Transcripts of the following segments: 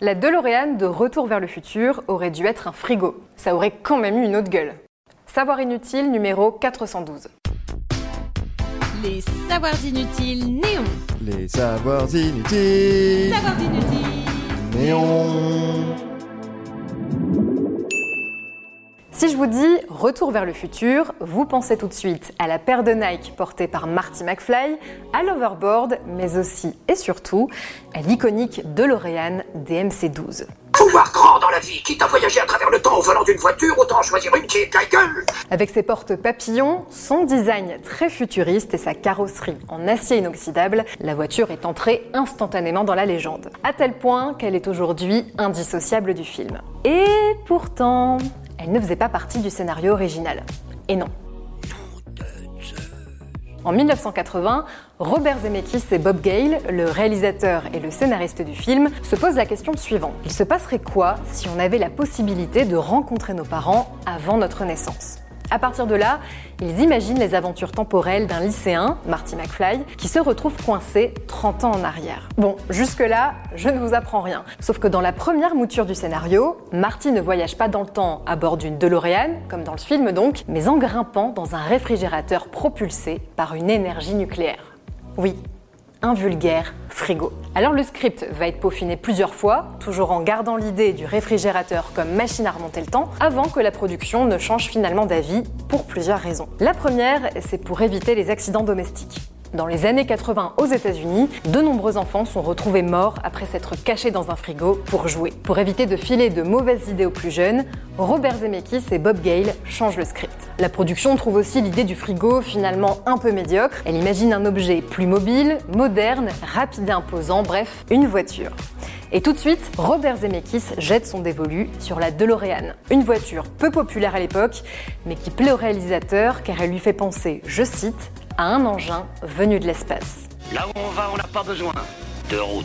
La DeLorean de Retour vers le futur aurait dû être un frigo. Ça aurait quand même eu une autre gueule. Savoir inutile numéro 412. Les savoirs inutiles néons. Les savoirs inutiles. Savoirs inutiles. Néon. Si je vous dis Retour vers le futur, vous pensez tout de suite à la paire de Nike portée par Marty McFly, à l'overboard, mais aussi et surtout à l'iconique DeLorean DMC-12. Pouvoir grand dans la vie, quitte à voyager à travers le temps au volant d'une voiture, autant choisir une qui est ta gueule. Avec ses portes papillons, son design très futuriste et sa carrosserie en acier inoxydable, la voiture est entrée instantanément dans la légende. À tel point qu'elle est aujourd'hui indissociable du film. Et pourtant, elle ne faisait pas partie du scénario original. Et non. En 1980, Robert Zemeckis et Bob Gale, le réalisateur et le scénariste du film, se posent la question suivante. Il se passerait quoi si on avait la possibilité de rencontrer nos parents avant notre naissance? À partir de là, ils imaginent les aventures temporelles d'un lycéen, Marty McFly, qui se retrouve coincé 30 ans en arrière. Bon, jusque-là, je ne vous apprends rien. Sauf que dans la première mouture du scénario, Marty ne voyage pas dans le temps à bord d'une DeLorean, comme dans le film donc, mais en grimpant dans un réfrigérateur propulsé par une énergie nucléaire. Oui, un vulgaire frigo. Alors le script va être peaufiné plusieurs fois, toujours en gardant l'idée du réfrigérateur comme machine à remonter le temps, avant que la production ne change finalement d'avis pour plusieurs raisons. La première, c'est pour éviter les accidents domestiques. Dans les années 80 aux États-Unis, de nombreux enfants sont retrouvés morts après s'être cachés dans un frigo pour jouer. Pour éviter de filer de mauvaises idées aux plus jeunes, Robert Zemeckis et Bob Gale changent le script. La production trouve aussi l'idée du frigo finalement un peu médiocre. Elle imagine un objet plus mobile, moderne, rapide et imposant, bref, une voiture. Et tout de suite, Robert Zemeckis jette son dévolu sur la DeLorean. Une voiture peu populaire à l'époque, mais qui plaît au réalisateur car elle lui fait penser, je cite, à un engin venu de l'espace. Là où on va, on n'a pas besoin de route.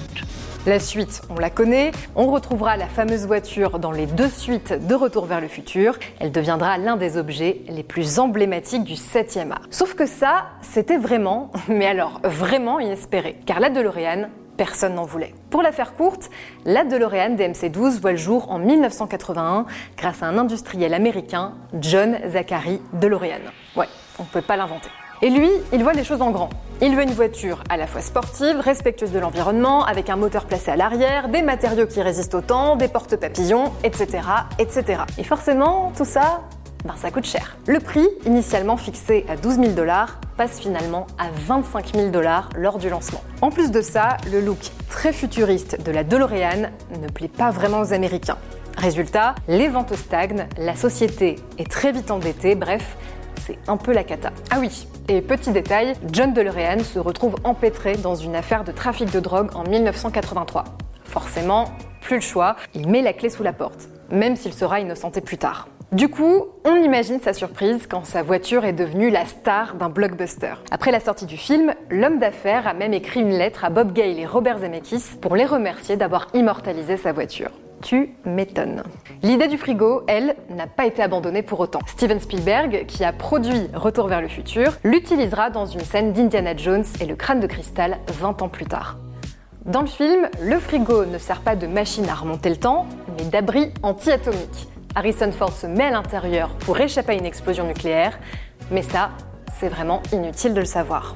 La suite, on la connaît. On retrouvera la fameuse voiture dans les deux suites de Retour vers le futur. Elle deviendra l'un des objets les plus emblématiques du 7e art. Sauf que ça, c'était vraiment, mais alors vraiment inespéré. Car la DeLorean, personne n'en voulait. Pour la faire courte, la DeLorean DMC-12 voit le jour en 1981 grâce à un industriel américain, John Zachary DeLorean. Ouais, on ne peut pas l'inventer. Et lui, il voit les choses en grand. Il veut une voiture à la fois sportive, respectueuse de l'environnement, avec un moteur placé à l'arrière, des matériaux qui résistent au temps, des portes papillons, etc., etc. Et forcément, tout ça, ben ça coûte cher. Le prix, initialement fixé à 12 000 dollars, passe finalement à 25 000 dollars lors du lancement. En plus de ça, le look très futuriste de la DeLorean ne plaît pas vraiment aux Américains. Résultat, les ventes stagnent, la société est très vite endettée, bref, c'est un peu la cata. Ah oui, et petit détail, John DeLorean se retrouve empêtré dans une affaire de trafic de drogue en 1983. Forcément, plus le choix, il met la clé sous la porte, même s'il sera innocenté plus tard. Du coup, on imagine sa surprise quand sa voiture est devenue la star d'un blockbuster. Après la sortie du film, l'homme d'affaires a même écrit une lettre à Bob Gale et Robert Zemeckis pour les remercier d'avoir immortalisé sa voiture. Tu m'étonnes. L'idée du frigo, elle, n'a pas été abandonnée pour autant. Steven Spielberg, qui a produit Retour vers le futur, l'utilisera dans une scène d'Indiana Jones et le crâne de cristal 20 ans plus tard. Dans le film, le frigo ne sert pas de machine à remonter le temps, mais d'abri anti-atomique. Harrison Ford se met à l'intérieur pour échapper à une explosion nucléaire, mais ça, c'est vraiment inutile de le savoir.